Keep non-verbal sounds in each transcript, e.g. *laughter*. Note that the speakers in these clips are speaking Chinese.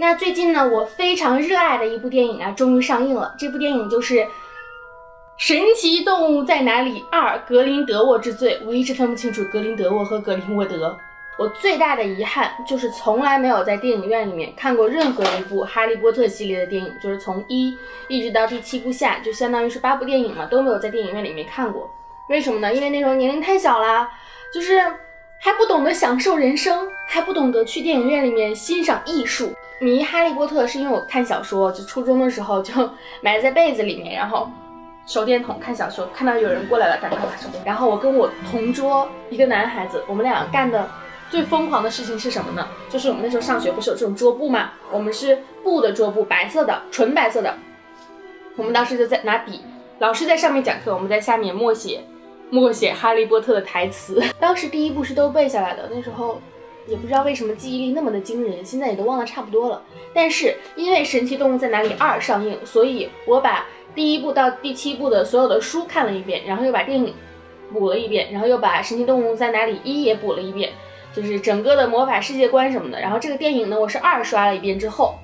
那最近呢，我非常热爱的一部电影啊，终于上映了。这部电影就是《神奇动物在哪里二：格林德沃之罪》。我一直分不清楚格林德沃和格林沃德。我最大的遗憾就是从来没有在电影院里面看过任何一部《哈利波特》系列的电影，就是从一一直到第七部下，就相当于是八部电影嘛，都没有在电影院里面看过。为什么呢？因为那时候年龄太小啦，就是还不懂得享受人生，还不懂得去电影院里面欣赏艺术。迷《哈利波特》是因为我看小说，就初中的时候就 *laughs* 埋在被子里面，然后手电筒看小说，看到有人过来了，赶快把手电。然后我跟我同桌一个男孩子，我们俩干的。最疯狂的事情是什么呢？就是我们那时候上学不是有这种桌布吗？我们是布的桌布，白色的，纯白色的。我们当时就在拿笔，老师在上面讲课，我们在下面默写，默写《哈利波特》的台词。*laughs* 当时第一部是都背下来的，那时候也不知道为什么记忆力那么的惊人，现在也都忘得差不多了。但是因为《神奇动物在哪里二》上映，所以我把第一部到第七部的所有的书看了一遍，然后又把电影补了一遍，然后又把《神奇动物在哪里一》也补了一遍。就是整个的魔法世界观什么的，然后这个电影呢，我是二刷了一遍之后，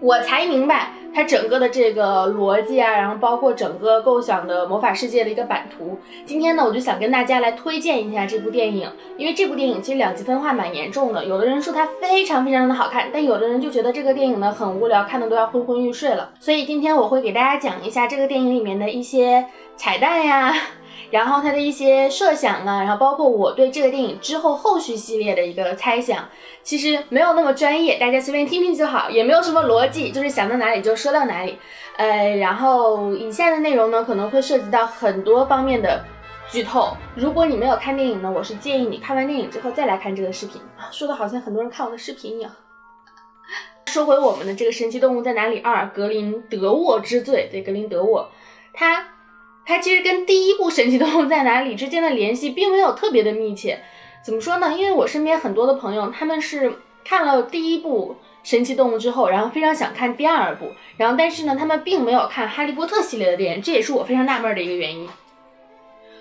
我才明白它整个的这个逻辑啊，然后包括整个构想的魔法世界的一个版图。今天呢，我就想跟大家来推荐一下这部电影，因为这部电影其实两极分化蛮严重的，有的人说它非常非常的好看，但有的人就觉得这个电影呢很无聊，看的都要昏昏欲睡了。所以今天我会给大家讲一下这个电影里面的一些彩蛋呀。然后他的一些设想啊，然后包括我对这个电影之后后续系列的一个猜想，其实没有那么专业，大家随便听听就好，也没有什么逻辑，就是想到哪里就说到哪里。呃，然后以下的内容呢，可能会涉及到很多方面的剧透。如果你没有看电影呢，我是建议你看完电影之后再来看这个视频啊，说的好像很多人看我的视频一样。说回我们的这个神奇动物在哪里二格林德沃之罪，对，格林德沃，他。它其实跟第一部《神奇动物在哪里》之间的联系并没有特别的密切，怎么说呢？因为我身边很多的朋友，他们是看了第一部《神奇动物》之后，然后非常想看第二部，然后但是呢，他们并没有看《哈利波特》系列的电影，这也是我非常纳闷的一个原因。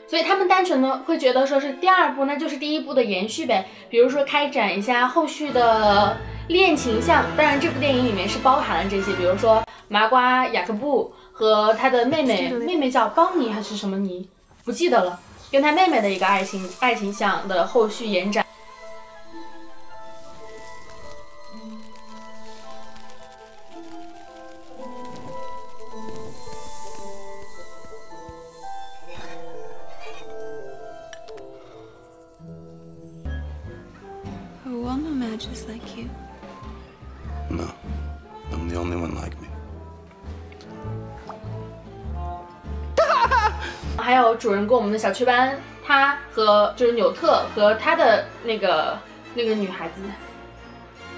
所以他们单纯的会觉得说是第二部，那就是第一部的延续呗，比如说开展一下后续的恋情向。当然，这部电影里面是包含了这些，比如说麻瓜雅各布。和他的妹妹，妹妹叫邦尼还是什么尼，不记得了。跟他妹妹的一个爱情爱情向的后续延展。主人公我们的小雀斑，他和就是纽特和他的那个那个女孩子，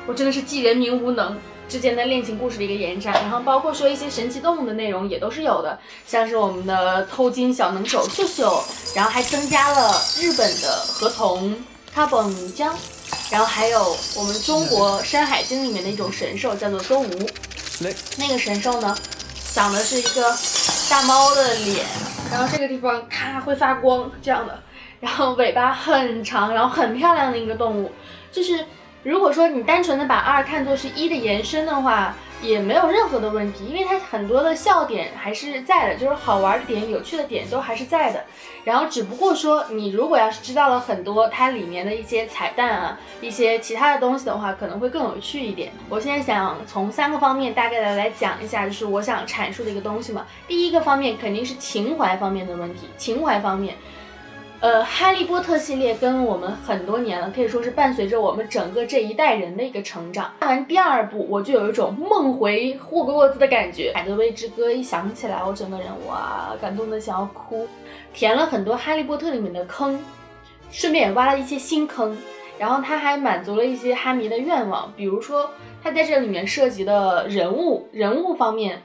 我真的是记人名无能之间的恋情故事的一个延展，然后包括说一些神奇动物的内容也都是有的，像是我们的偷金小能手秀秀，然后还增加了日本的河童卡本江，然后还有我们中国山海经里面的一种神兽叫做多吴，那个神兽呢，长得是一个大猫的脸。然后这个地方咔会发光这样的，然后尾巴很长，然后很漂亮的一个动物，就是如果说你单纯的把二看作是一的延伸的话。也没有任何的问题，因为它很多的笑点还是在的，就是好玩的点、有趣的点都还是在的。然后只不过说，你如果要是知道了很多它里面的一些彩蛋啊、一些其他的东西的话，可能会更有趣一点。我现在想从三个方面大概的来讲一下，就是我想阐述的一个东西嘛。第一个方面肯定是情怀方面的问题，情怀方面。呃，哈利波特系列跟我们很多年了，可以说是伴随着我们整个这一代人的一个成长。看完第二部，我就有一种梦回霍格沃兹的感觉。《海德薇之歌》一响起来，我整个人哇，感动的想要哭。填了很多哈利波特里面的坑，顺便也挖了一些新坑。然后他还满足了一些哈迷的愿望，比如说他在这里面涉及的人物，人物方面，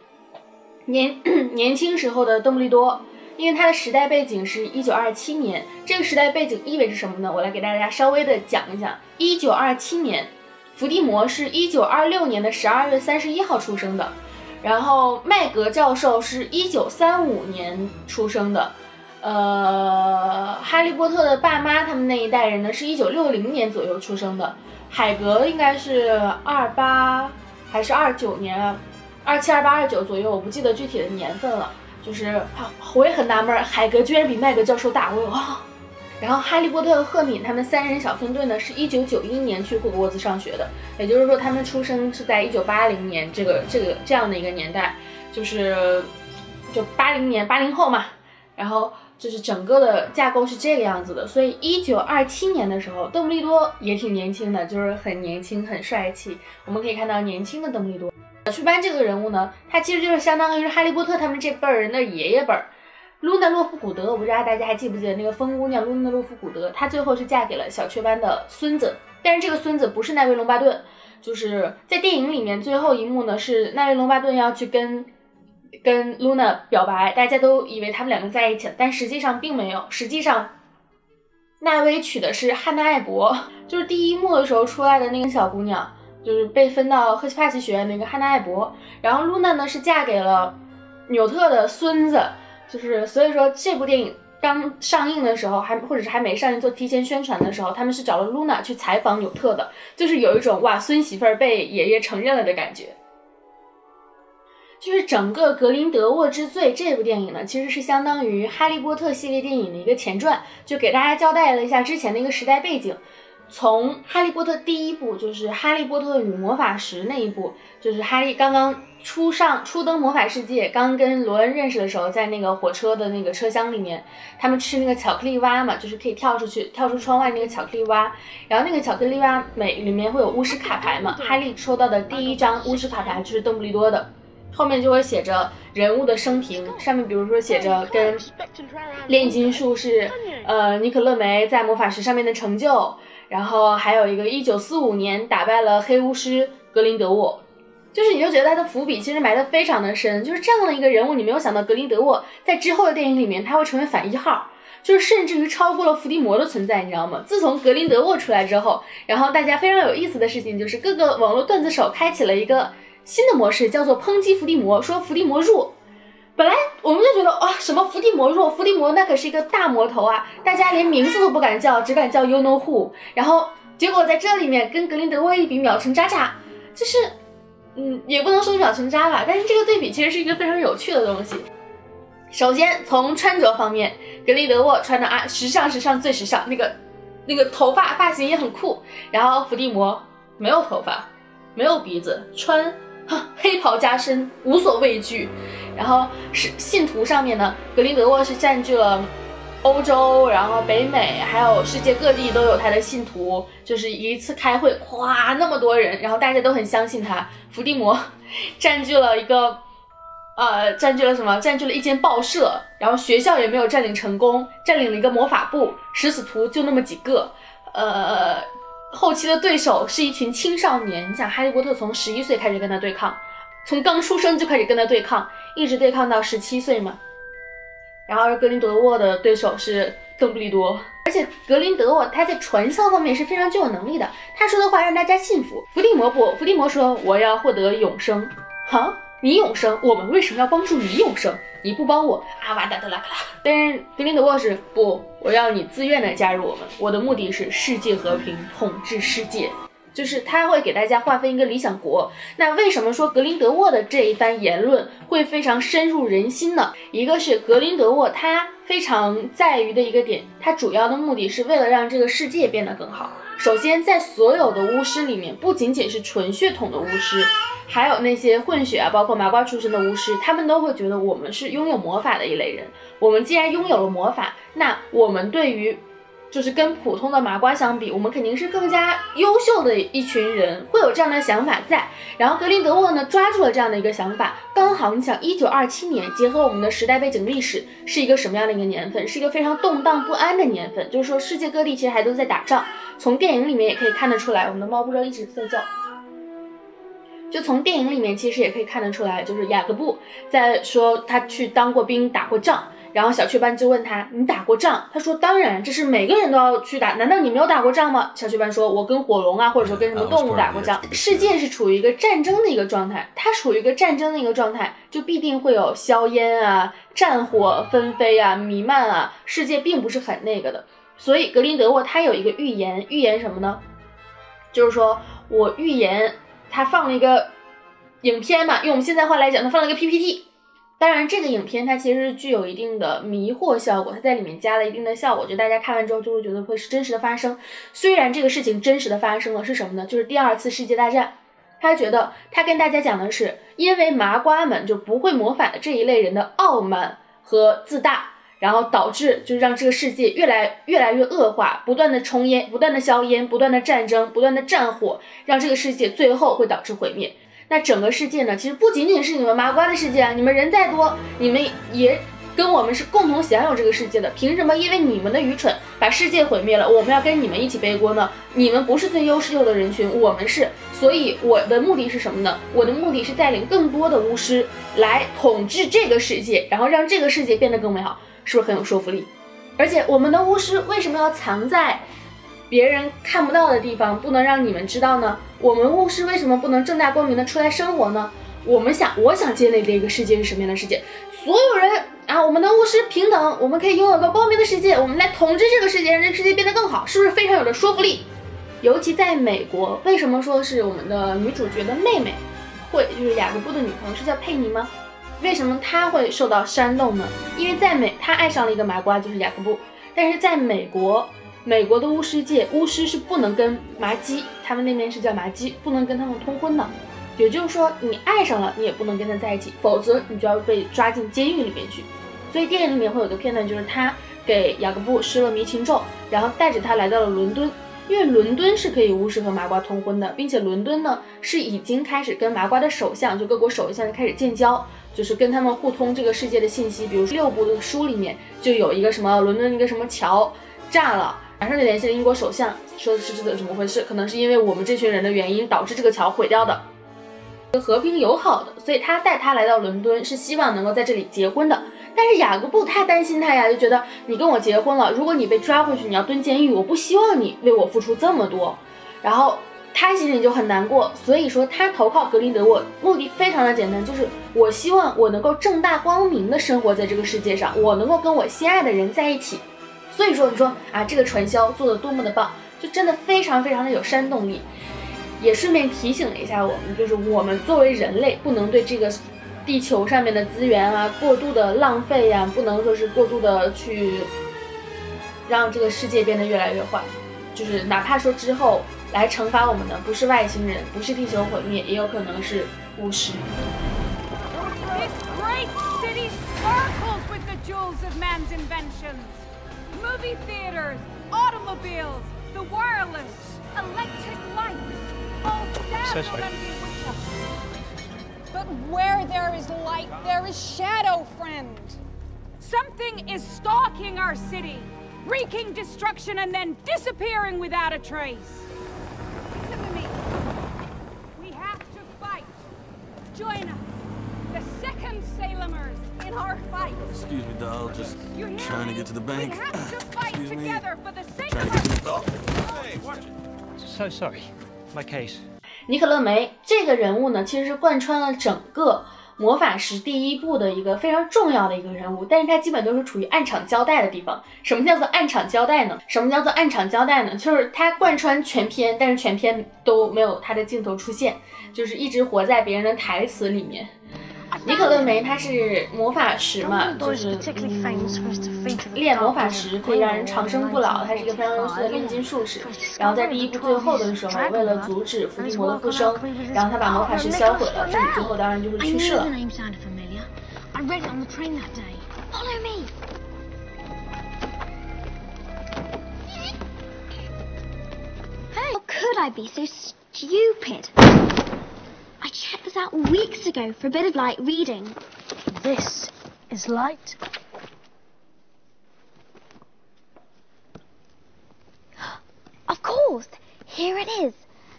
年 *clears throat* 年轻时候的邓布利多。因为它的时代背景是一九二七年，这个时代背景意味着什么呢？我来给大家稍微的讲一讲。一九二七年，伏地魔是一九二六年的十二月三十一号出生的，然后麦格教授是一九三五年出生的，呃，哈利波特的爸妈他们那一代人呢是一九六零年左右出生的，海格应该是二八还是二九年啊，二七、二八、二九左右，我不记得具体的年份了。就是啊我也很纳闷，海格居然比麦格教授大，我有啊！然后哈利波特和赫敏他们三人小分队呢，是一九九一年去霍格沃兹上学的，也就是说他们出生是在一九八零年这个这个这样的一个年代，就是就八零年八零后嘛。然后就是整个的架构是这个样子的，所以一九二七年的时候，邓布利多也挺年轻的，就是很年轻很帅气。我们可以看到年轻的邓布利多。雀斑这个人物呢，他其实就是相当于是哈利波特他们这辈儿人的爷爷辈儿。露娜洛夫古德，我不知道大家还记不记得那个疯姑娘露娜洛夫古德，她最后是嫁给了小雀斑的孙子，但是这个孙子不是奈威龙巴顿，就是在电影里面最后一幕呢，是奈威龙巴顿要去跟跟露娜表白，大家都以为他们两个在一起了，但实际上并没有，实际上奈威娶的是汉娜艾博，*laughs* 就是第一幕的时候出来的那个小姑娘，就是被分到赫奇帕奇学院那个汉娜艾博，然后露娜呢是嫁给了纽特的孙子。就是所以说，这部电影刚上映的时候，还或者是还没上映做提前宣传的时候，他们是找了露娜去采访纽特的，就是有一种哇孙媳妇儿被爷爷承认了的感觉。就是整个《格林德沃之罪》这部电影呢，其实是相当于《哈利波特》系列电影的一个前传，就给大家交代了一下之前的一个时代背景。从《哈利波特》第一部，就是《哈利波特与魔法石》那一部，就是哈利刚刚初上初登魔法世界，刚跟罗恩认识的时候，在那个火车的那个车厢里面，他们吃那个巧克力蛙嘛，就是可以跳出去，跳出窗外那个巧克力蛙。然后那个巧克力蛙每里面会有巫师卡牌嘛，哈利抽到的第一张巫师卡牌就是邓布利多的，后面就会写着人物的生平，上面比如说写着跟炼金术士呃尼可勒梅在魔法石上面的成就。然后还有一个一九四五年打败了黑巫师格林德沃，就是你就觉得他的伏笔其实埋得非常的深，就是这样的一个人物，你没有想到格林德沃在之后的电影里面他会成为反一号，就是甚至于超过了伏地魔的存在，你知道吗？自从格林德沃出来之后，然后大家非常有意思的事情就是各个网络段子手开启了一个新的模式，叫做抨击伏地魔，说伏地魔弱。本来我们就觉得哇，什么伏地魔弱？伏地魔那可是一个大魔头啊，大家连名字都不敢叫，只敢叫 You Know Who。然后结果在这里面跟格林德沃一比，秒成渣渣，就是，嗯，也不能说秒成渣吧，但是这个对比其实是一个非常有趣的东西。首先从穿着方面，格林德沃穿的啊，时尚时尚最时尚，那个那个头发发型也很酷。然后伏地魔没有头发，没有鼻子，穿。黑袍加身，无所畏惧。然后是信徒上面呢，格林德沃是占据了欧洲，然后北美，还有世界各地都有他的信徒。就是一次开会，哗，那么多人，然后大家都很相信他。伏地魔占据了一个，呃，占据了什么？占据了一间报社，然后学校也没有占领成功，占领了一个魔法部，食死徒就那么几个，呃。后期的对手是一群青少年，你想哈利波特从十一岁开始跟他对抗，从刚出生就开始跟他对抗，一直对抗到十七岁嘛。然后格林德沃的对手是邓布利多，而且格林德沃他在传销方面是非常具有能力的，他说的话让大家信服。伏地魔不，伏地魔说我要获得永生，哈。你永生，我们为什么要帮助你永生？你不帮我，阿瓦达德拉克拉。但是格林德沃是不，我要你自愿的加入我们。我的目的是世界和平，统治世界，就是他会给大家划分一个理想国。那为什么说格林德沃的这一番言论会非常深入人心呢？一个是格林德沃他非常在于的一个点，他主要的目的是为了让这个世界变得更好。首先，在所有的巫师里面，不仅仅是纯血统的巫师。还有那些混血啊，包括麻瓜出身的巫师，他们都会觉得我们是拥有魔法的一类人。我们既然拥有了魔法，那我们对于就是跟普通的麻瓜相比，我们肯定是更加优秀的一群人，会有这样的想法在。然后格林德沃呢，抓住了这样的一个想法，刚好你想，一九二七年，结合我们的时代背景历史，是一个什么样的一个年份？是一个非常动荡不安的年份，就是说世界各地其实还都在打仗。从电影里面也可以看得出来，我们的猫不知道一直在叫。就从电影里面其实也可以看得出来，就是雅各布在说他去当过兵、打过仗，然后小雀斑就问他：“你打过仗？”他说：“当然，这是每个人都要去打。难道你没有打过仗吗？”小雀斑说：“我跟火龙啊，或者说跟什么动物打过仗。世界是处于一个战争的一个状态，它处于一个战争的一个状态，就必定会有硝烟啊、战火纷飞啊、弥漫啊，世界并不是很那个的。所以格林德沃他有一个预言，预言什么呢？就是说我预言。他放了一个影片嘛，用我们现在话来讲，他放了一个 PPT。当然，这个影片它其实是具有一定的迷惑效果，它在里面加了一定的效果，就大家看完之后就会觉得会是真实的发生。虽然这个事情真实的发生了，是什么呢？就是第二次世界大战。他觉得他跟大家讲的是，因为麻瓜们就不会魔法的这一类人的傲慢和自大，然后导致就是让这个世界越来越来越恶化，不断的重烟，不断的硝烟，不断的战争，不断的战火，让这个世界最后会导致毁灭。那整个世界呢？其实不仅仅是你们麻瓜的世界啊！你们人再多，你们也跟我们是共同享有这个世界的。凭什么？因为你们的愚蠢把世界毁灭了，我们要跟你们一起背锅呢？你们不是最优秀的人群，我们是。所以我的目的是什么呢？我的目的是带领更多的巫师来统治这个世界，然后让这个世界变得更美好，是不是很有说服力？而且我们的巫师为什么要藏在？别人看不到的地方不能让你们知道呢？我们巫师为什么不能正大光明的出来生活呢？我们想，我想建立的一个世界是什么样的世界？所有人啊，我们的巫师平等，我们可以拥有个光明的世界，我们来统治这个世界，让这个世界变得更好，是不是非常有着说服力？尤其在美国，为什么说是我们的女主角的妹妹会就是雅各布的女朋友是叫佩妮吗？为什么她会受到煽动呢？因为在美，她爱上了一个麻瓜，就是雅各布，但是在美国。美国的巫师界，巫师是不能跟麻鸡，他们那边是叫麻鸡，不能跟他们通婚的。也就是说，你爱上了，你也不能跟他在一起，否则你就要被抓进监狱里面去。所以电影里面会有个片段，就是他给雅各布施了迷情咒，然后带着他来到了伦敦，因为伦敦是可以巫师和麻瓜通婚的，并且伦敦呢是已经开始跟麻瓜的首相，就各国首相开始建交，就是跟他们互通这个世界的信息。比如说六部的书里面就有一个什么伦敦一个什么桥炸了。马上就联系了英国首相，说的是这个怎么回事？可能是因为我们这群人的原因导致这个桥毁掉的，和平友好的，所以他带他来到伦敦，是希望能够在这里结婚的。但是雅各布太担心他呀，就觉得你跟我结婚了，如果你被抓回去，你要蹲监狱，我不希望你为我付出这么多。然后他心里就很难过，所以说他投靠格林德沃，目的非常的简单，就是我希望我能够正大光明的生活在这个世界上，我能够跟我心爱的人在一起。所以说，你说啊，这个传销做的多么的棒，就真的非常非常的有煽动力，也顺便提醒了一下我们，就是我们作为人类，不能对这个地球上面的资源啊过度的浪费呀，不能说是过度的去让这个世界变得越来越坏，就是哪怕说之后来惩罚我们的不是外星人，不是地球毁灭，也有可能是巫师。Movie theaters, automobiles, the wireless, electric lights, all so sorry. But where there is light, there is shadow, friend. Something is stalking our city, wreaking destruction and then disappearing without a trace. Listen to me. We have to fight. Join us, the second Salemers, in our fight. Excuse me, doll. Just trying to get to the bank. Excuse me. Trying to get to the. Oh. Hey, watch it. So sorry. My case. 尼可乐梅这个人物呢，其实是贯穿了整个魔法师第一部的一个非常重要的一个人物，但是他基本都是处于暗场交代的地方。什么叫做暗场交代呢？什么叫做暗场交代呢？就是他贯穿全篇，但是全篇都没有他的镜头出现，就是一直活在别人的台词里面。尼可乐梅他是魔法石嘛，就是练魔法石可以让人长生不老，他是一个非常优秀的炼金术士。然后在第一部最后的时候，为了阻止伏地魔的复生，然后他把魔法石销毁了，自己最后当然就是去世了。I checked this out weeks ago for a bit of light reading. This is light. Of course! Here it is.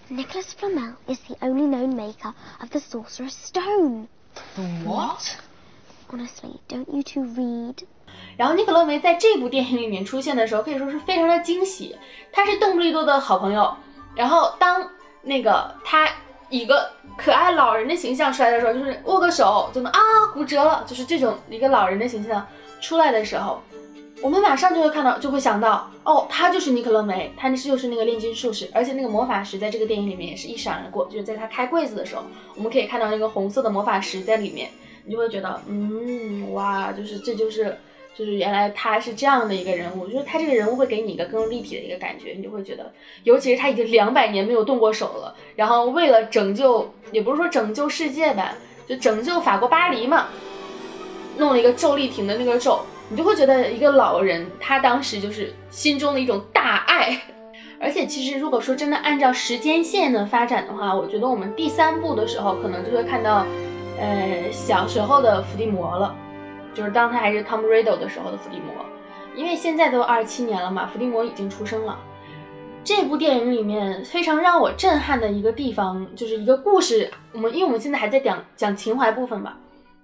Nicholas Flamel is the only known maker of the Sorcerer's Stone. What? Honestly, don't you two read? 然后尼可乐梅在这部电影里面出现的时候，可以说是非常的惊喜。他是邓布利多的好朋友。然后当那个他一个 可爱老人的形象出来的时候，就是握个手就能啊骨折了，就是这种一个老人的形象出来的时候，我们马上就会看到，就会想到，哦，他就是尼克勒梅，他就是那个炼金术士，而且那个魔法石在这个电影里面也是一闪而过，就是在他开柜子的时候，我们可以看到那个红色的魔法石在里面，你就会觉得，嗯，哇，就是这就是。就是原来他是这样的一个人物，就是他这个人物会给你一个更立体的一个感觉，你就会觉得，尤其是他已经两百年没有动过手了，然后为了拯救，也不是说拯救世界吧，就拯救法国巴黎嘛，弄了一个咒力亭的那个咒，你就会觉得一个老人他当时就是心中的一种大爱，*laughs* 而且其实如果说真的按照时间线的发展的话，我觉得我们第三部的时候可能就会看到，呃，小时候的伏地魔了。就是当他还是 Tom Riddle 的时候的伏地魔，因为现在都二十七年了嘛，伏地魔已经出生了。这部电影里面非常让我震撼的一个地方，就是一个故事。我们因为我们现在还在讲讲情怀部分吧，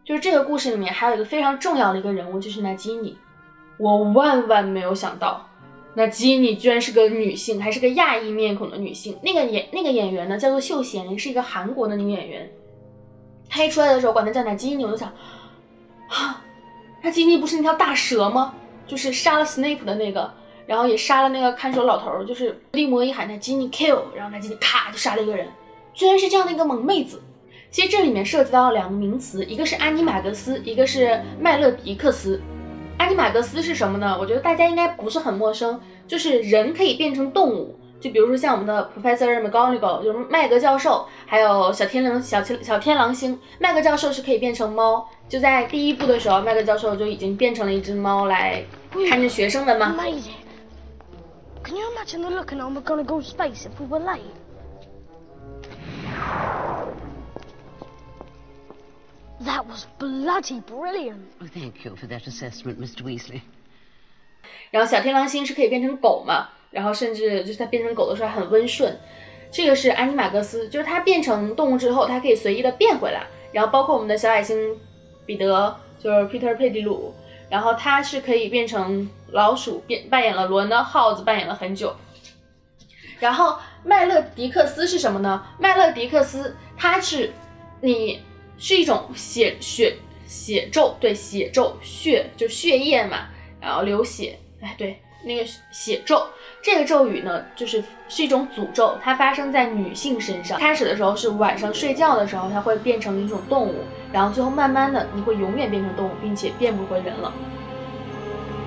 就是这个故事里面还有一个非常重要的一个人物，就是娜基尼。我万万没有想到，娜基尼居然是个女性，还是个亚裔面孔的女性。那个演那个演员呢，叫做秀贤，是一个韩国的女演员。她一出来的时候，管她叫娜基尼，我就想，啊。那基尼不是那条大蛇吗？就是杀了 Snape 的那个，然后也杀了那个看守老头。就是伏地魔一喊他吉尼 kill，然后他吉尼咔就杀了一个人，居然是这样的一个萌妹子。其实这里面涉及到两个名词，一个是安妮马格斯，一个是麦勒迪克斯。安妮马格斯是什么呢？我觉得大家应该不是很陌生，就是人可以变成动物。就比如说像我们的 Professor McGonagall，就是麦格教授，还有小天狼小天小天狼星，麦格教授是可以变成猫。就在第一部的时候，麦格教授就已经变成了一只猫来看着学生们吗？Can you imagine the look in on McGonagall space if we were late? That was bloody brilliant. Thank you for that assessment, Mr. Weasley. 然后小天狼星是可以变成狗嘛？然后甚至就是它变成狗的时候很温顺，这个是安妮马格斯，就是它变成动物之后，它可以随意的变回来。然后包括我们的小矮星彼得，就是 Peter 佩迪鲁，然后他是可以变成老鼠，变扮演了罗恩的耗子，扮演了很久。然后麦勒迪克斯是什么呢？麦勒迪克斯它是你是一种血血血咒，对血咒血就血液嘛，然后流血，哎对。那个血咒，这个咒语呢，就是是一种诅咒，它发生在女性身上。开始的时候是晚上睡觉的时候，它会变成一种动物，然后最后慢慢的，你会永远变成动物，并且变不回人了。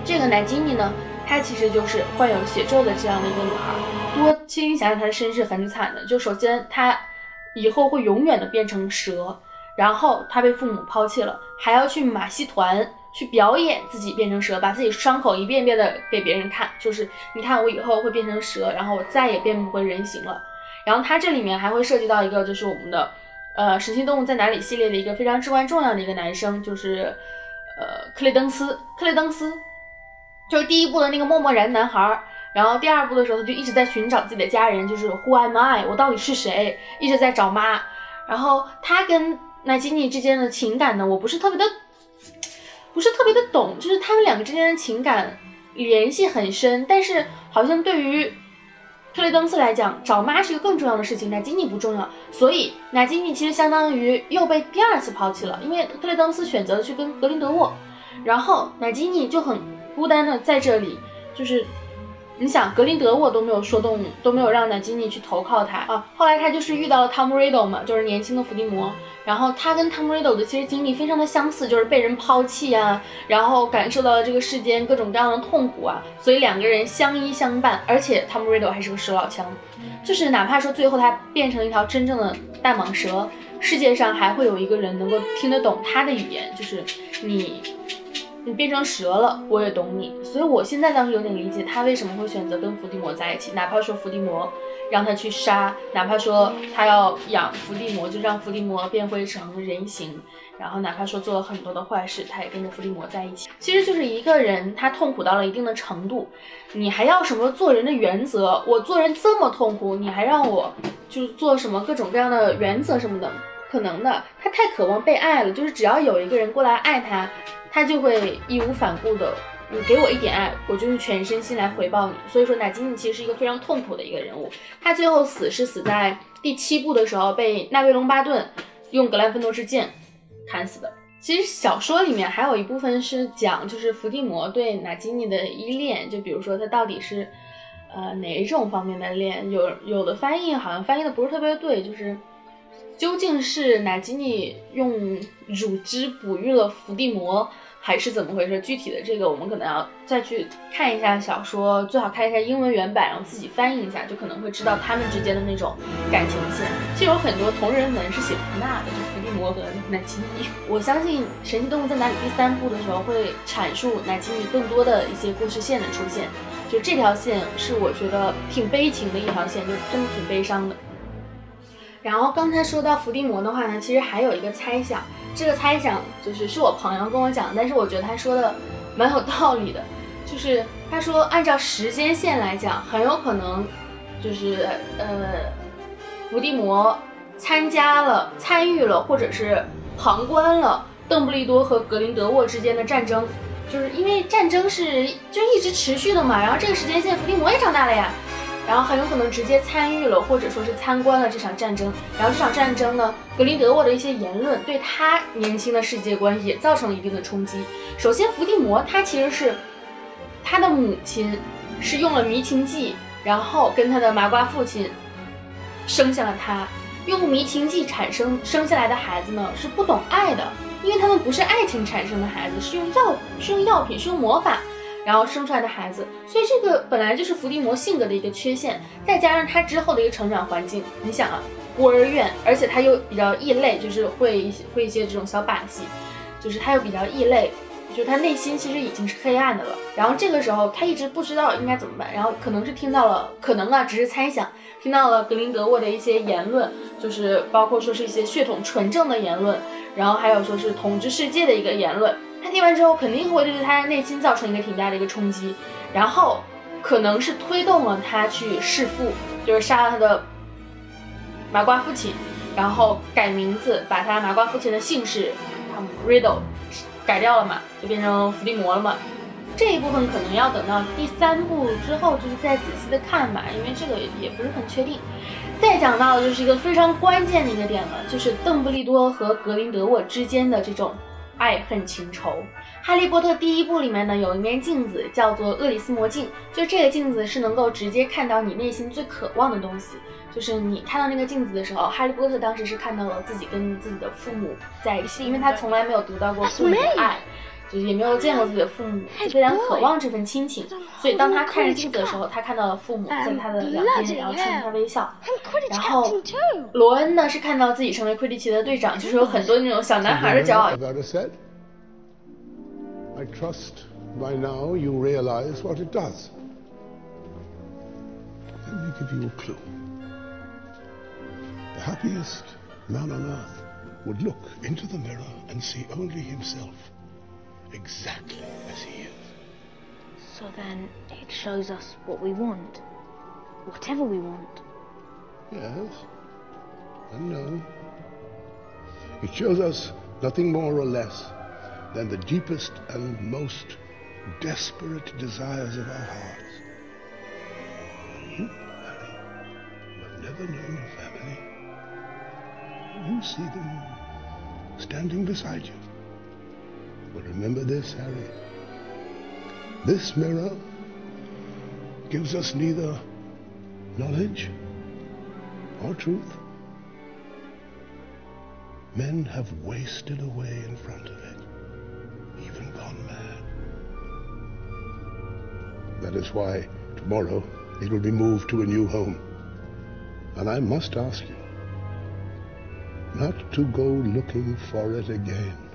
这个奶基尼呢，她其实就是患有血咒的这样的一个女孩。多，其实想想她的身世很惨的，就首先她以后会永远的变成蛇，然后她被父母抛弃了，还要去马戏团。去表演自己变成蛇，把自己伤口一遍遍的给别人看，就是你看我以后会变成蛇，然后我再也变不回人形了。然后它这里面还会涉及到一个，就是我们的呃《神奇动物在哪里》系列的一个非常至关重要的一个男生，就是呃克雷登斯。克雷登斯就是第一部的那个默默然男孩，然后第二部的时候他就一直在寻找自己的家人，就是 Who am I？我到底是谁？一直在找妈。然后他跟奈基尼之间的情感呢，我不是特别的。不是特别的懂，就是他们两个之间的情感联系很深，但是好像对于特雷登斯来讲，找妈是一个更重要的事情，那吉尼不重要，所以那吉尼其实相当于又被第二次抛弃了，因为特雷登斯选择了去跟格林德沃，然后那吉尼就很孤单的在这里，就是你想格林德沃都没有说动，都没有让乃基尼去投靠他啊，后来他就是遇到了汤姆瑞 e 嘛，就是年轻的伏地魔。然后他跟 tomrido 的其实经历非常的相似，就是被人抛弃啊，然后感受到了这个世间各种各样的痛苦啊，所以两个人相依相伴，而且 tomrido 还是个蛇老枪，就是哪怕说最后他变成一条真正的大蟒蛇，世界上还会有一个人能够听得懂他的语言，就是你，你变成蛇了，我也懂你，所以我现在倒是有点理解他为什么会选择跟伏地魔在一起，哪怕说伏地魔。让他去杀，哪怕说他要养伏地魔，就让伏地魔变回成人形，然后哪怕说做了很多的坏事，他也跟着伏地魔在一起。其实就是一个人，他痛苦到了一定的程度，你还要什么做人的原则？我做人这么痛苦，你还让我就做什么各种各样的原则什么的？可能的，他太渴望被爱了，就是只要有一个人过来爱他，他就会义无反顾的。你给我一点爱，我就用全身心来回报你。所以说，乃基尼其实是一个非常痛苦的一个人物。他最后死是死在第七部的时候，被纳威隆巴顿用格兰芬多之剑砍死的。其实小说里面还有一部分是讲，就是伏地魔对纳吉尼的依恋，就比如说他到底是，呃哪一种方面的恋？有有的翻译好像翻译的不是特别对，就是究竟是纳吉尼用乳汁哺育了伏地魔？还是怎么回事？具体的这个我们可能要再去看一下小说，最好看一下英文原版，然后自己翻译一下，就可能会知道他们之间的那种感情线。其实有很多同人文是写福纳的，就伏地魔和奶基尼。我相信《神奇动物在哪里》第三部的时候会阐述奶基尼更多的一些故事线的出现，就这条线是我觉得挺悲情的一条线，就真的挺悲伤的。然后刚才说到伏地魔的话呢，其实还有一个猜想。这个猜想就是是我朋友跟我讲，但是我觉得他说的蛮有道理的，*laughs* 就是他说按照时间线来讲，很有可能就是呃，伏地魔参加了、参与了，或者是旁观了邓布利多和格林德沃之间的战争，就是因为战争是就一直持续的嘛，然后这个时间线伏地魔也长大了呀。然后很有可能直接参与了，或者说是参观了这场战争。然后这场战争呢，格林德沃的一些言论对他年轻的世界观也造成了一定的冲击。首先，伏地魔他其实是他的母亲是用了迷情剂，然后跟他的麻瓜父亲生下了他。用迷情剂产生生下来的孩子呢，是不懂爱的，因为他们不是爱情产生的孩子，是用药是用药品是用魔法。然后生出来的孩子，所以这个本来就是伏地魔性格的一个缺陷，再加上他之后的一个成长环境，你想啊，孤儿院，而且他又比较异类，就是会一些会一些这种小把戏，就是他又比较异类，就他内心其实已经是黑暗的了。然后这个时候他一直不知道应该怎么办，然后可能是听到了，可能啊只是猜想，听到了格林德沃的一些言论，就是包括说是一些血统纯正的言论，然后还有说是统治世界的一个言论。听完之后，肯定会对他内心造成一个挺大的一个冲击，然后可能是推动了他去弑父，就是杀了他的麻瓜父亲，然后改名字，把他麻瓜父亲的姓氏 Riddle 改掉了嘛，就变成伏地魔了嘛。这一部分可能要等到第三部之后，就是再仔细的看吧，因为这个也不是很确定。再讲到的就是一个非常关键的一个点了，就是邓布利多和格林德沃之间的这种。爱恨情仇，《哈利波特》第一部里面呢，有一面镜子叫做厄里斯魔镜，就这个镜子是能够直接看到你内心最渴望的东西。就是你看到那个镜子的时候，哈利波特当时是看到了自己跟自己的父母在一起，因为他从来没有得到过父母的爱，就是也没有见过自己的父母，就非常渴望这份亲情。所以当他看着镜子的时候，他看到了父母在他的两边，然后冲他微笑。然后罗恩呢是看到自己成为魁地奇的队长，就是有很多那种小男孩的骄傲。I trust by now you realize what it does. Let me give you a clue. The happiest man on earth would look into the mirror and see only himself, exactly as he is. So then it shows us what we want, whatever we want. Yes, and no. It shows us nothing more or less than the deepest and most desperate desires of our hearts. You, Harry, have never known a family. You see them standing beside you. But remember this, Harry. This mirror gives us neither knowledge or truth. Men have wasted away in front of it even gone mad. That is why tomorrow it will be moved to a new home. And I must ask you not to go looking for it again.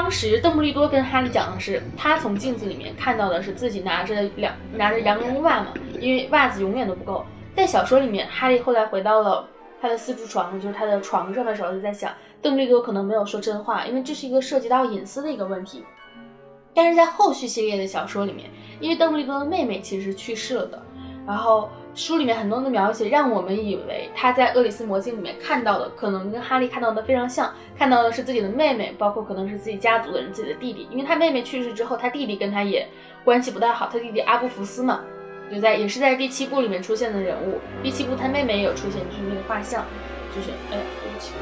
当时邓布利多跟哈利讲的是，他从镜子里面看到的是自己拿着两拿着羊绒袜嘛，因为袜子永远都不够。在小说里面，哈利后来回到了他的四柱床，就是他的床上的时候，就在想。邓布利多可能没有说真话，因为这是一个涉及到隐私的一个问题。但是在后续系列的小说里面，因为邓布利多的妹妹其实是去世了的，然后书里面很多的描写让我们以为他在厄里斯魔镜里面看到的可能跟哈利看到的非常像，看到的是自己的妹妹，包括可能是自己家族的人，自己的弟弟。因为他妹妹去世之后，他弟弟跟他也关系不太好，他弟弟阿布福斯嘛，就在也是在第七部里面出现的人物。第七部他妹妹也有出现，就是那个画像，就是哎，对不起。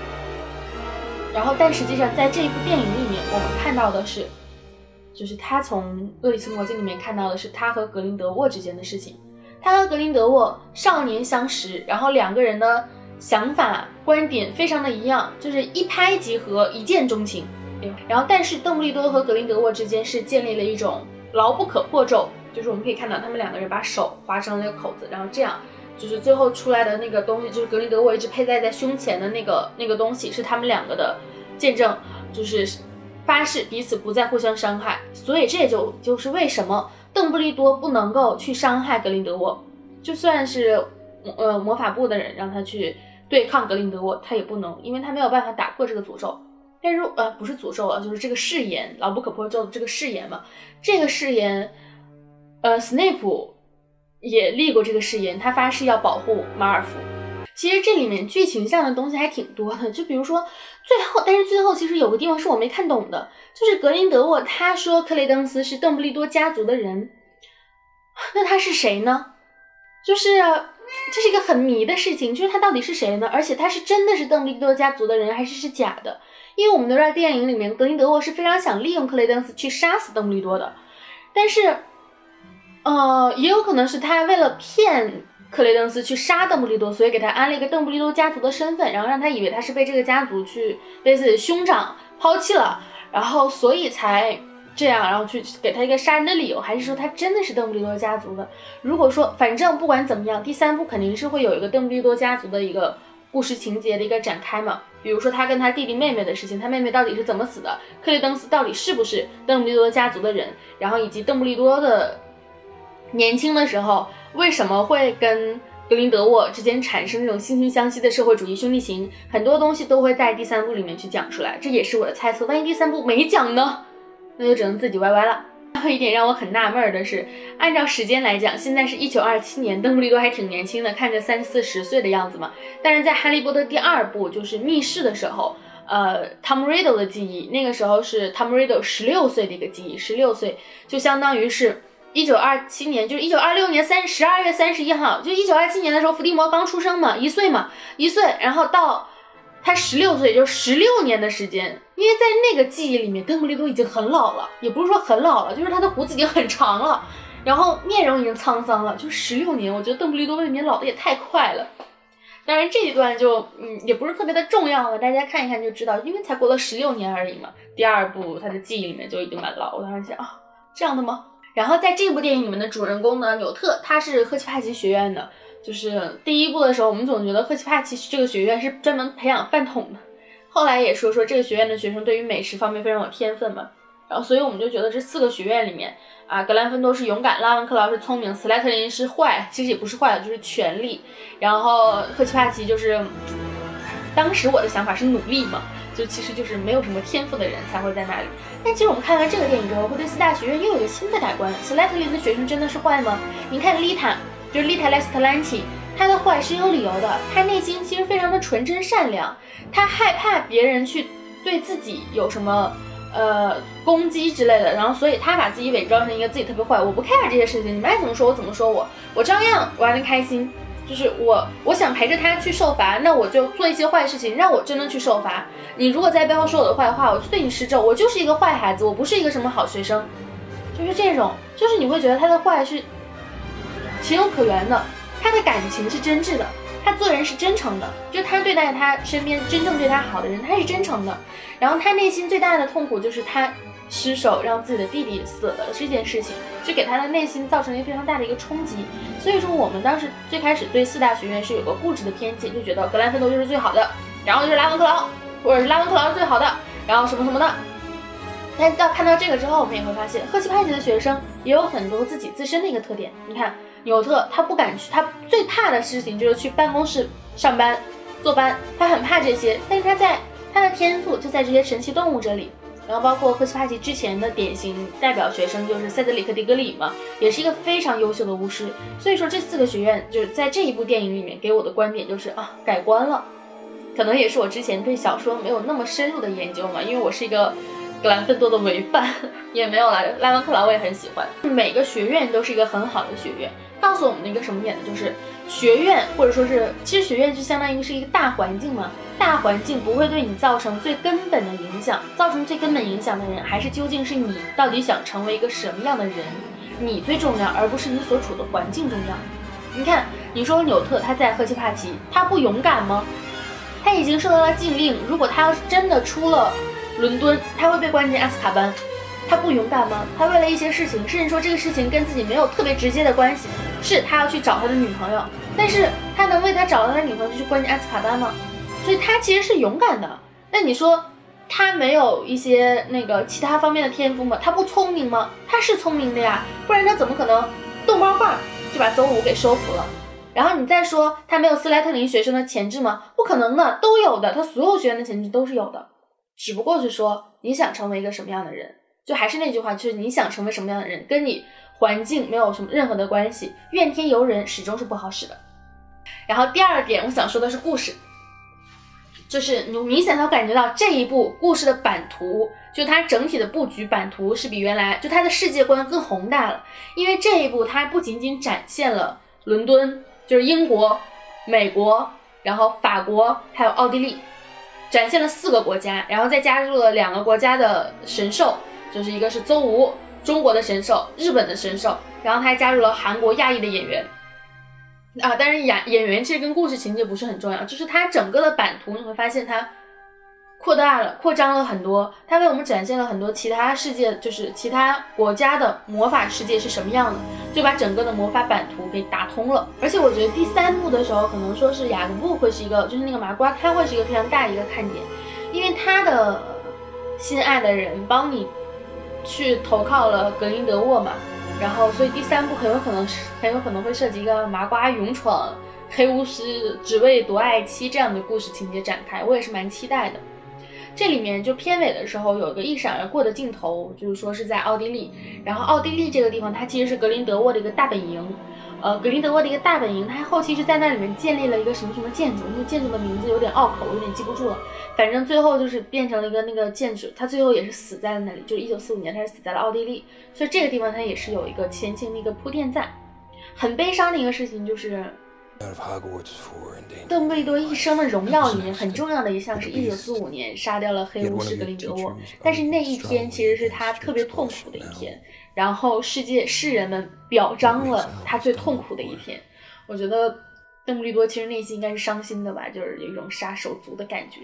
然后，但实际上在这一部电影里面，我们看到的是，就是他从《厄里斯魔镜》里面看到的是他和格林德沃之间的事情。他和格林德沃少年相识，然后两个人的想法观点非常的一样，就是一拍即合，一见钟情。然后，但是邓布利多和格林德沃之间是建立了一种牢不可破咒，就是我们可以看到他们两个人把手划成了那个口子，然后这样，就是最后出来的那个东西，就是格林德沃一直佩戴在胸前的那个那个东西，是他们两个的见证，就是发誓彼此不再互相伤害。所以这也就就是为什么邓布利多不能够去伤害格林德沃，就算是呃魔法部的人让他去对抗格林德沃，他也不能，因为他没有办法打破这个诅咒。但是呃，不是诅咒啊，就是这个誓言，牢不可破咒这个誓言嘛。这个誓言，呃，斯内普也立过这个誓言，他发誓要保护马尔福。其实这里面剧情上的东西还挺多的，就比如说最后，但是最后其实有个地方是我没看懂的，就是格林德沃他说克雷登斯是邓布利多家族的人，那他是谁呢？就是这是一个很迷的事情，就是他到底是谁呢？而且他是真的是邓布利多家族的人，还是是假的？因为我们都知道电影里面格林德沃是非常想利用克雷登斯去杀死邓布利多的，但是，呃，也有可能是他为了骗克雷登斯去杀邓布利多，所以给他安了一个邓布利多家族的身份，然后让他以为他是被这个家族去被自己的兄长抛弃了，然后所以才这样，然后去给他一个杀人的理由，还是说他真的是邓布利多家族的？如果说，反正不管怎么样，第三部肯定是会有一个邓布利多家族的一个故事情节的一个展开嘛。比如说他跟他弟弟妹妹的事情，他妹妹到底是怎么死的？克雷登斯到底是不是邓布利多家族的人？然后以及邓布利多的年轻的时候为什么会跟格林德沃之间产生这种惺惺相惜的社会主义兄弟情？很多东西都会在第三部里面去讲出来，这也是我的猜测。万一第三部没讲呢？*laughs* 那就只能自己歪歪了。还有一点让我很纳闷的是，按照时间来讲，现在是一九二七年，邓布利多还挺年轻的，看着三四十岁的样子嘛。但是在《哈利波特》第二部，就是密室的时候，呃，Tom Riddle 的记忆，那个时候是 Tom Riddle 十六岁的一个记忆，十六岁就相当于是一九二七年，就是一九二六年三十二月三十一号，就一九二七年的时候，伏地魔刚出生嘛，一岁嘛，一岁，然后到。他十六岁，就十六年的时间，因为在那个记忆里面，邓布利多已经很老了，也不是说很老了，就是他的胡子已经很长了，然后面容已经沧桑了，就十六年，我觉得邓布利多未免老的也太快了。当然这一段就嗯也不是特别的重要了，大家看一看就知道，因为才过了十六年而已嘛。第二部他的记忆里面就已经蛮老，我当时想啊这样的吗？然后在这部电影里面的主人公呢，纽特他是赫奇帕奇学院的。就是第一部的时候，我们总觉得赫奇帕奇这个学院是专门培养饭桶的。后来也说说这个学院的学生对于美食方面非常有天分嘛。然后所以我们就觉得这四个学院里面啊，格兰芬多是勇敢，拉文克劳是聪明，斯莱特林是坏，其实也不是坏的，就是权力。然后赫奇帕奇就是，当时我的想法是努力嘛，就其实就是没有什么天赋的人才会在那里。但其实我们看完这个电影之后，会对四大学院又有一个新的改观。斯莱特林的学生真的是坏吗？你看丽塔。就是丽塔莱斯特兰奇，他的坏是有理由的，他内心其实非常的纯真善良，他害怕别人去对自己有什么呃攻击之类的，然后所以他把自己伪装成一个自己特别坏，我不 care 这些事情，你们爱怎么说我怎么说我，我照样玩的开心，就是我我想陪着他去受罚，那我就做一些坏事情，让我真的去受罚。你如果在背后说我的坏话，我就对你施咒，我就是一个坏孩子，我不是一个什么好学生，就是这种，就是你会觉得他的坏是。情有可原的，他的感情是真挚的，他做人是真诚的，就他对待他身边真正对他好的人，他是真诚的。然后他内心最大的痛苦就是他失手让自己的弟弟死了这件事情，就给他的内心造成了一个非常大的一个冲击。所以说，我们当时最开始对四大学院是有个固执的偏见，就觉得格兰芬多就是最好的，然后就是拉文克劳，或者是拉文克劳是最好的，然后什么什么的。但到看到这个之后，我们也会发现，赫奇派级的学生也有很多自己自身的一个特点。你看。纽特他不敢去，他最怕的事情就是去办公室上班、坐班，他很怕这些。但是他在他的天赋就在这些神奇动物这里。然后包括赫奇帕奇之前的典型代表学生就是塞德里克·迪格里嘛，也是一个非常优秀的巫师。所以说这四个学院就是在这一部电影里面给我的观点就是啊改观了，可能也是我之前对小说没有那么深入的研究嘛，因为我是一个格兰芬多的唯范，*laughs* 也没有啦。拉文克劳我也很喜欢，每个学院都是一个很好的学院。告诉我们的一个什么点呢？就是学院或者说是，其实学院就相当于是一个大环境嘛，大环境不会对你造成最根本的影响，造成最根本影响的人还是究竟是你到底想成为一个什么样的人，你最重要，而不是你所处的环境重要。你看，你说纽特他在赫奇帕奇，他不勇敢吗？他已经受到了禁令，如果他要是真的出了伦敦，他会被关进阿斯卡班。他不勇敢吗？他为了一些事情，甚至说这个事情跟自己没有特别直接的关系，是他要去找他的女朋友，但是他能为他找到他女朋友就去关进阿斯卡班吗？所以他其实是勇敢的。那你说他没有一些那个其他方面的天赋吗？他不聪明吗？他是聪明的呀，不然他怎么可能逗猫棒就把邹武给收服了？然后你再说他没有斯莱特林学生的潜质吗？不可能的，都有的，他所有学员的潜质都是有的，只不过是说你想成为一个什么样的人。就还是那句话，就是你想成为什么样的人，跟你环境没有什么任何的关系。怨天尤人始终是不好使的。然后第二点，我想说的是故事，就是你明显能感觉到这一部故事的版图，就它整体的布局版图是比原来就它的世界观更宏大了。因为这一部它不仅仅展现了伦敦，就是英国、美国，然后法国还有奥地利，展现了四个国家，然后再加入了两个国家的神兽。就是一个是邹吴，中国的神兽，日本的神兽，然后他还加入了韩国亚裔的演员啊，但是演演员其实跟故事情节不是很重要，就是它整个的版图你会发现它扩大了、扩张了很多，它为我们展现了很多其他世界，就是其他国家的魔法世界是什么样的，就把整个的魔法版图给打通了。而且我觉得第三部的时候，可能说是雅各布会是一个，就是那个麻瓜，他会是一个非常大的一个看点，因为他的心爱的人帮你。去投靠了格林德沃嘛，然后所以第三部很有可能是很有可能会涉及一个麻瓜勇闯黑巫师，只为夺爱妻这样的故事情节展开，我也是蛮期待的。这里面就片尾的时候有一个一闪而过的镜头，就是说是在奥地利，然后奥地利这个地方它其实是格林德沃的一个大本营。呃，格林德沃的一个大本营，他后期是在那里面建立了一个什么什么建筑，那个建筑的名字有点拗口，我有点记不住了。反正最后就是变成了一个那个建筑，他最后也是死在了那里，就是一九四五年他是死在了奥地利，所以这个地方他也是有一个前情的一个铺垫在。很悲伤的一个事情就是，邓布利多一生的荣耀里面很重要的一项是一九四五年杀掉了黑巫师格林德沃，但是那一天其实是他特别痛苦的一天。然后世界世人们表彰了他最痛苦的一天，我觉得邓布利多其实内心应该是伤心的吧，就是有一种杀手族的感觉。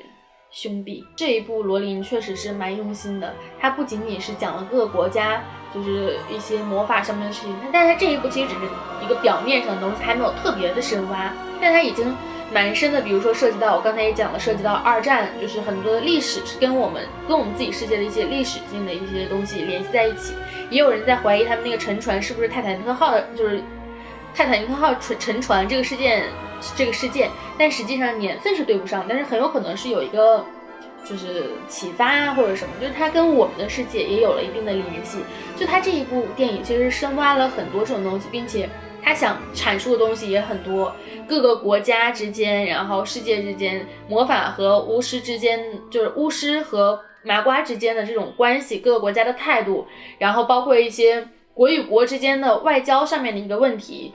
兄弟，这一部罗琳确实是蛮用心的，他不仅仅是讲了各个国家就是一些魔法上面的事情，但他这一部其实只是一个表面上的东西，还没有特别的深挖，但他已经。蛮深的，比如说涉及到我刚才也讲了，涉及到二战，就是很多的历史是跟我们跟我们自己世界的一些历史性的一些东西联系在一起。也有人在怀疑他们那个沉船是不是泰坦尼克号，就是泰坦尼克号沉沉船这个事件这个事件，但实际上年份是对不上，但是很有可能是有一个就是启发啊或者什么，就是它跟我们的世界也有了一定的联系。就它这一部电影其实深挖了很多这种东西，并且。他想阐述的东西也很多，各个国家之间，然后世界之间，魔法和巫师之间，就是巫师和麻瓜之间的这种关系，各个国家的态度，然后包括一些国与国之间的外交上面的一个问题。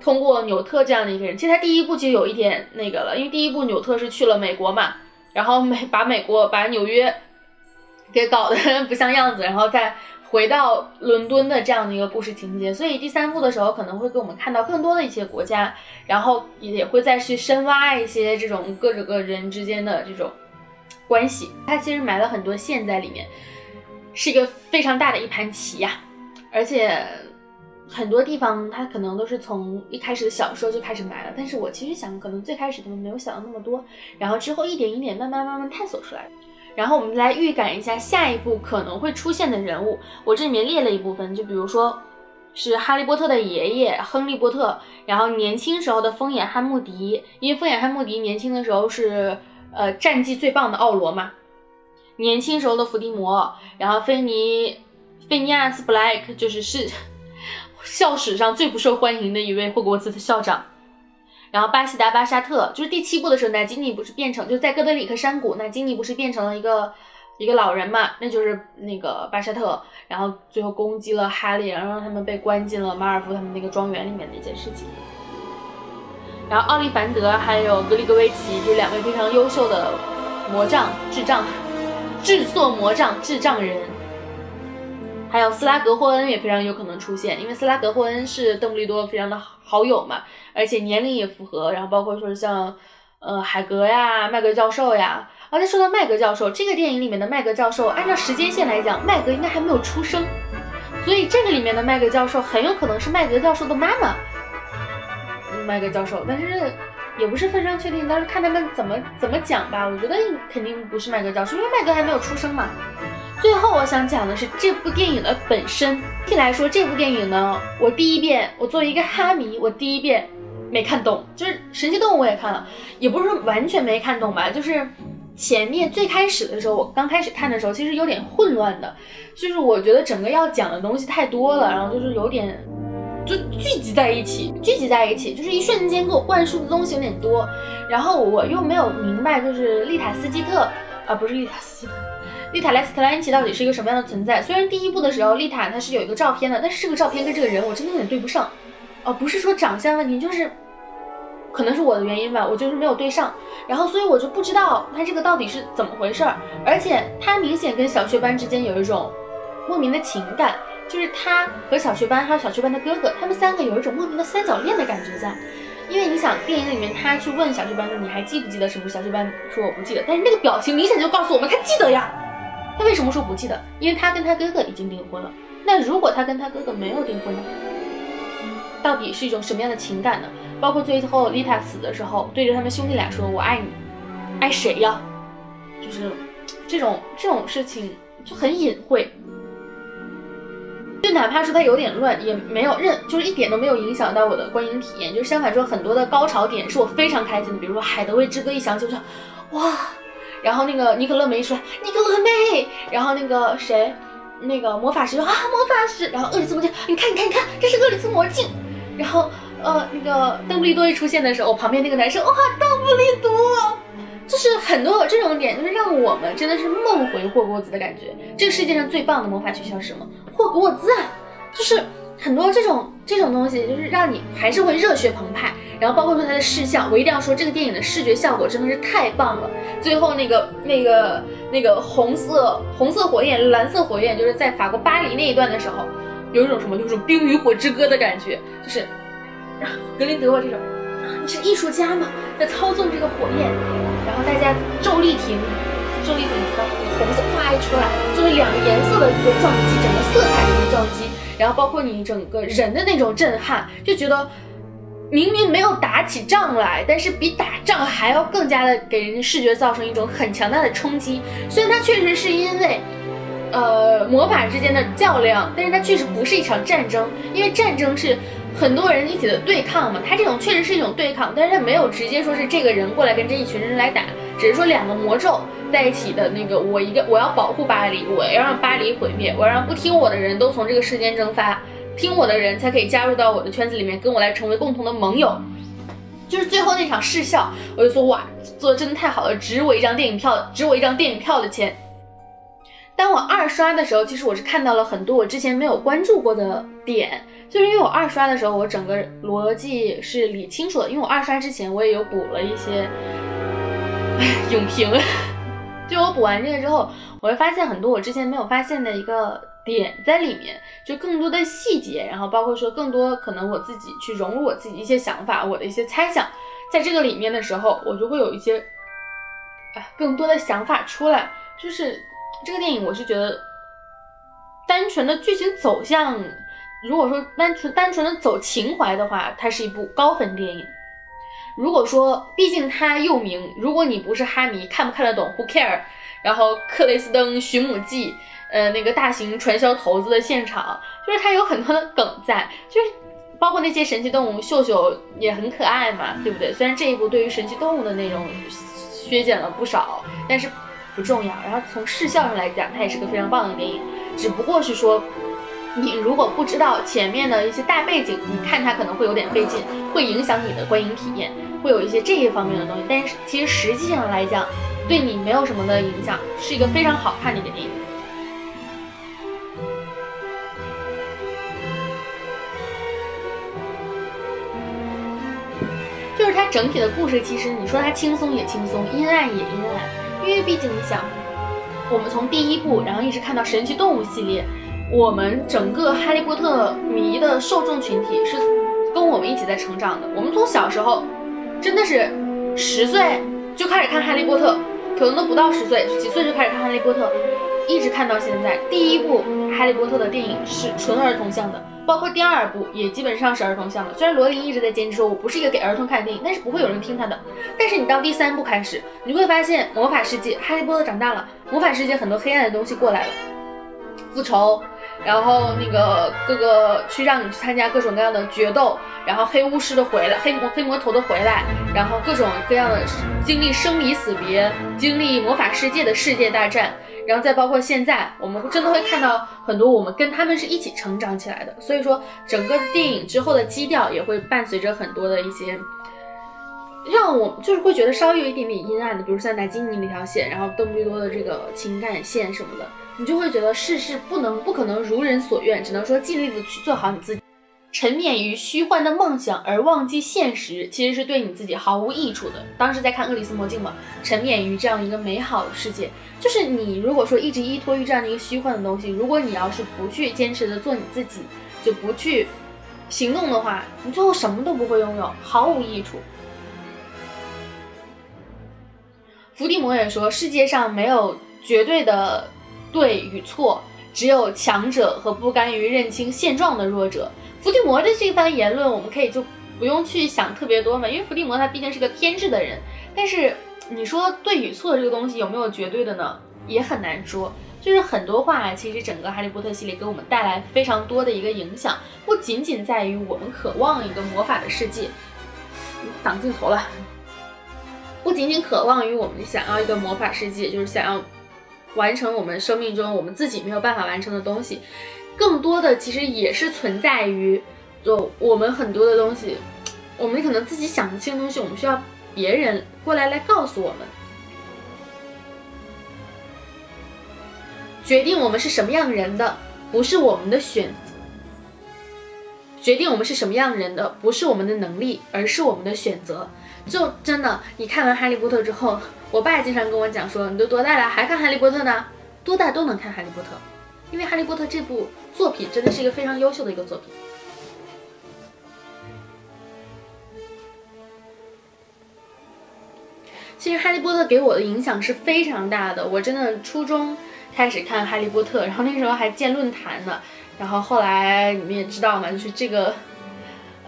通过纽特这样的一个人，其实他第一部就有一点那个了，因为第一部纽特是去了美国嘛，然后美把美国把纽约给搞得 *laughs* 不像样子，然后再。回到伦敦的这样的一个故事情节，所以第三部的时候可能会给我们看到更多的一些国家，然后也会再去深挖一些这种各种各人之间的这种关系。它其实埋了很多线在里面，是一个非常大的一盘棋呀。而且很多地方它可能都是从一开始的小说就开始埋了，但是我其实想，可能最开始他们没有想到那么多，然后之后一点一点慢慢慢慢探索出来。然后我们来预感一下下一步可能会出现的人物，我这里面列了一部分，就比如说是哈利波特的爷爷亨利波特，然后年轻时候的疯眼汉穆迪，因为疯眼汉穆迪年轻的时候是呃战绩最棒的奥罗嘛，年轻时候的伏地魔，然后菲尼菲尼亚斯布莱克就是是 *laughs* 校史上最不受欢迎的一位霍格沃茨的校长。然后巴西达巴沙特就是第七部的时候，那金妮不是变成就在哥德里克山谷，那金妮不是变成了一个一个老人嘛？那就是那个巴沙特，然后最后攻击了哈利，然后让他们被关进了马尔福他们那个庄园里面的一件事情。然后奥利凡德还有格里格维奇，就是两位非常优秀的魔杖智障制作魔杖智障人。还有斯拉格霍恩也非常有可能出现，因为斯拉格霍恩是邓布利多非常的好友嘛，而且年龄也符合。然后包括说像呃海格呀、麦格教授呀。而且说到麦格教授，这个电影里面的麦格教授，按照时间线来讲，麦格应该还没有出生，所以这个里面的麦格教授很有可能是麦格教授的妈妈。麦格教授，但是也不是非常确定，但是看他们怎么怎么讲吧。我觉得肯定不是麦格教授，因为麦格还没有出生嘛。最后我想讲的是这部电影的本身。一来说这部电影呢，我第一遍，我作为一个哈迷，我第一遍没看懂，就是《神奇动物》我也看了，也不是说完全没看懂吧，就是前面最开始的时候，我刚开始看的时候，其实有点混乱的，就是我觉得整个要讲的东西太多了，然后就是有点就聚集在一起，聚集在一起，就是一瞬间给我灌输的东西有点多，然后我又没有明白，就是丽塔斯基特啊，不是丽塔斯基特。丽塔莱斯特兰奇到底是一个什么样的存在？虽然第一部的时候丽塔她是有一个照片的，但是这个照片跟这个人我真的有点对不上。哦，不是说长相问题，就是可能是我的原因吧，我就是没有对上。然后所以我就不知道他这个到底是怎么回事儿。而且他明显跟小雀斑之间有一种莫名的情感，就是他和小雀斑还有小雀斑的哥哥，他们三个有一种莫名的三角恋的感觉在。因为你想，电影里面他去问小雀斑说：“你还记不记得什么？”小雀斑说：“我不记得。”但是那个表情明显就告诉我们，他记得呀。他为什么说不记得？因为他跟他哥哥已经订婚了。那如果他跟他哥哥没有订婚呢？到底是一种什么样的情感呢？包括最后丽塔死的时候，对着他们兄弟俩说：“我爱你，爱谁呀？”就是这种这种事情就很隐晦。就哪怕说它有点乱，也没有任就是一点都没有影响到我的观影体验。就是相反说，很多的高潮点是我非常开心的。比如说《海德薇之歌》一响起，我就哇。然后那个尼可乐梅一出来，尼可乐梅，然后那个谁，那个魔法师说啊魔法师，然后厄里斯魔镜，你看你看你看，这是厄里斯魔镜。然后呃那个邓布利多一出现的时候，我旁边那个男生哇邓布利多，就是很多这种点，就是让我们真的是梦回霍格沃兹的感觉。这个世界上最棒的魔法学校是什么？霍格沃兹啊，就是很多这种这种东西，就是让你还是会热血澎湃。然后包括说它的视效，我一定要说这个电影的视觉效果真的是太棒了。最后那个那个那个红色红色火焰、蓝色火焰，就是在法国巴黎那一段的时候，有一种什么，就是冰与火之歌的感觉，就是格林德沃这种，你是艺术家嘛，在操纵这个火焰，然后大家周丽婷，周丽婷的红色啪一出来，就是两个颜色的一个撞击，整个色彩的一个撞击，然后包括你整个人的那种震撼，就觉得。明明没有打起仗来，但是比打仗还要更加的给人视觉造成一种很强大的冲击。虽然它确实是因为，呃，魔法之间的较量，但是它确实不是一场战争，因为战争是很多人一起的对抗嘛。它这种确实是一种对抗，但是它没有直接说是这个人过来跟这一群人来打，只是说两个魔咒在一起的那个，我一个我要保护巴黎，我要让巴黎毁灭，我要让不听我的人都从这个世间蒸发。听我的人才可以加入到我的圈子里面，跟我来成为共同的盟友。就是最后那场视效，我就说哇，做的真的太好了，值我一张电影票，值我一张电影票的钱。当我二刷的时候，其实我是看到了很多我之前没有关注过的点，就是因为我二刷的时候，我整个逻辑是理清楚的。因为我二刷之前，我也有补了一些影评，*laughs* 就我补完这个之后，我会发现很多我之前没有发现的一个。点在里面，就更多的细节，然后包括说更多可能我自己去融入我自己一些想法，我的一些猜想，在这个里面的时候，我就会有一些，哎，更多的想法出来。就是这个电影，我是觉得，单纯的剧情走向，如果说单纯单纯的走情怀的话，它是一部高分电影。如果说，毕竟它又名，如果你不是哈迷，看不看得懂？Who care？然后克雷斯登寻母记。呃，那个大型传销头子的现场，就是它有很多的梗在，就是包括那些神奇动物，秀秀也很可爱嘛，对不对？虽然这一部对于神奇动物的内容削减了不少，但是不重要。然后从视效上来讲，它也是个非常棒的电影，只不过是说，你如果不知道前面的一些大背景，你看它可能会有点费劲，会影响你的观影体验，会有一些这一方面的东西。但是其实实际上来讲，对你没有什么的影响，是一个非常好看的一个电影。就是它整体的故事，其实你说它轻松也轻松，阴暗也阴暗，因为毕竟你想，我们从第一部，然后一直看到神奇动物系列，我们整个哈利波特迷的受众群体是跟我们一起在成长的。我们从小时候真的是十岁就开始看哈利波特，可能都不到十岁，几岁就开始看哈利波特，一直看到现在。第一部哈利波特的电影是纯儿童向的。包括第二部也基本上是儿童向的，虽然罗琳一直在坚持说我不是一个给儿童看的电影，但是不会有人听他的。但是你到第三部开始，你会发现魔法世界，哈利波特长大了，魔法世界很多黑暗的东西过来了，复仇，然后那个各个去让你去参加各种各样的决斗，然后黑巫师的回来，黑魔黑魔头的回来，然后各种各样的经历生离死别，经历魔法世界的世界大战。然后再包括现在，我们真的会看到很多我们跟他们是一起成长起来的，所以说整个电影之后的基调也会伴随着很多的一些，让我就是会觉得稍微有一点点阴暗的，比如像奶金妮那条线，然后邓布利多的这个情感线什么的，你就会觉得世事不能不可能如人所愿，只能说尽力的去做好你自己。沉湎于虚幻的梦想而忘记现实，其实是对你自己毫无益处的。当时在看《厄里斯魔镜》嘛，沉湎于这样一个美好的世界，就是你如果说一直依托于这样的一个虚幻的东西，如果你要是不去坚持的做你自己，就不去行动的话，你最后什么都不会拥有，毫无益处。伏地魔也说，世界上没有绝对的对与错，只有强者和不甘于认清现状的弱者。伏地魔的这番言论，我们可以就不用去想特别多嘛，因为伏地魔他毕竟是个偏执的人。但是你说对与错这个东西有没有绝对的呢？也很难说。就是很多话，其实整个哈利波特系列给我们带来非常多的一个影响，不仅仅在于我们渴望一个魔法的世界，挡镜头了。不仅仅渴望于我们想要一个魔法世界，就是想要完成我们生命中我们自己没有办法完成的东西。更多的其实也是存在于，就我们很多的东西，我们可能自己想不清的东西，我们需要别人过来来告诉我们。决定我们是什么样人的，不是我们的选择；决定我们是什么样人的，不是我们的能力，而是我们的选择。就真的，你看完《哈利波特》之后，我爸经常跟我讲说：“你都多大了，还看《哈利波特》呢？多大都能看《哈利波特》。”因为《哈利波特》这部作品真的是一个非常优秀的一个作品。其实《哈利波特》给我的影响是非常大的。我真的初中开始看《哈利波特》，然后那时候还建论坛呢。然后后来你们也知道嘛，就是这个，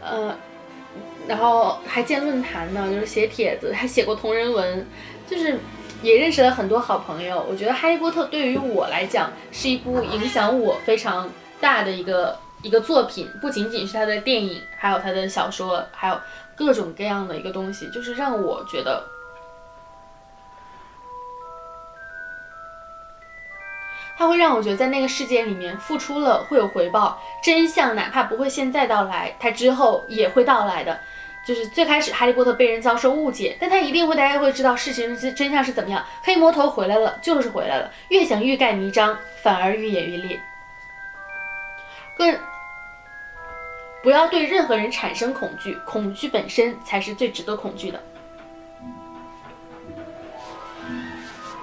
呃，然后还建论坛呢，就是写帖子，还写过同人文，就是。也认识了很多好朋友。我觉得《哈利波特》对于我来讲是一部影响我非常大的一个一个作品，不仅仅是它的电影，还有它的小说，还有各种各样的一个东西，就是让我觉得，它会让我觉得在那个世界里面付出了会有回报，真相哪怕不会现在到来，它之后也会到来的。就是最开始哈利波特被人遭受误解，但他一定会，大家会知道事情真真相是怎么样。黑魔头回来了，就是回来了。越想欲盖弥彰，反而愈演愈烈。更不要对任何人产生恐惧，恐惧本身才是最值得恐惧的。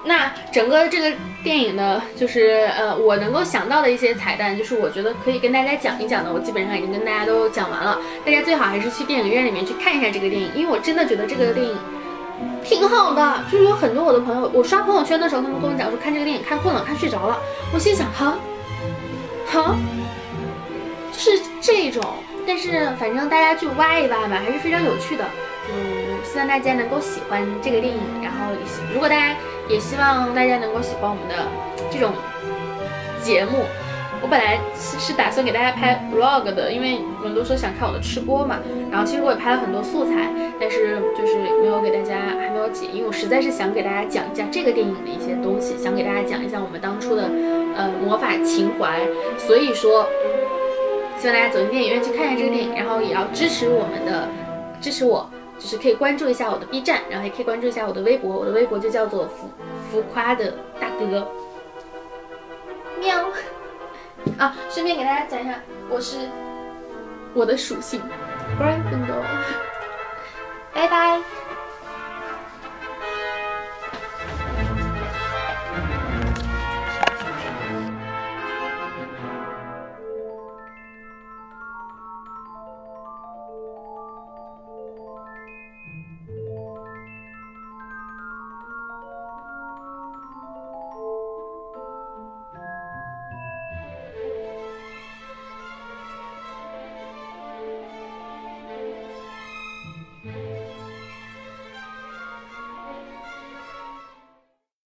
那整个这个电影呢，就是呃，我能够想到的一些彩蛋，就是我觉得可以跟大家讲一讲的，我基本上已经跟大家都讲完了。大家最好还是去电影院里面去看一下这个电影，因为我真的觉得这个电影挺好的。就是有很多我的朋友，我刷朋友圈的时候，他们跟我讲说看这个电影看困了，看睡着了。我心想，哈，哈，就是这种。但是反正大家去挖一挖吧，还是非常有趣的。嗯，希望大家能够喜欢这个电影。然后，如果大家也希望大家能够喜欢我们的这种节目。我本来是是打算给大家拍 vlog 的，因为你们都说想看我的吃播嘛。然后其实我也拍了很多素材，但是就是没有给大家还没有剪，因为我实在是想给大家讲一下这个电影的一些东西，想给大家讲一下我们当初的呃魔法情怀。所以说，希望大家走进电影院去看一下这个电影，然后也要支持我们的，支持我。就是可以关注一下我的 B 站，然后也可以关注一下我的微博，我的微博就叫做浮浮夸的大哥。喵。啊，顺便给大家讲一下，我是我的属性，Gryffindor。拜拜。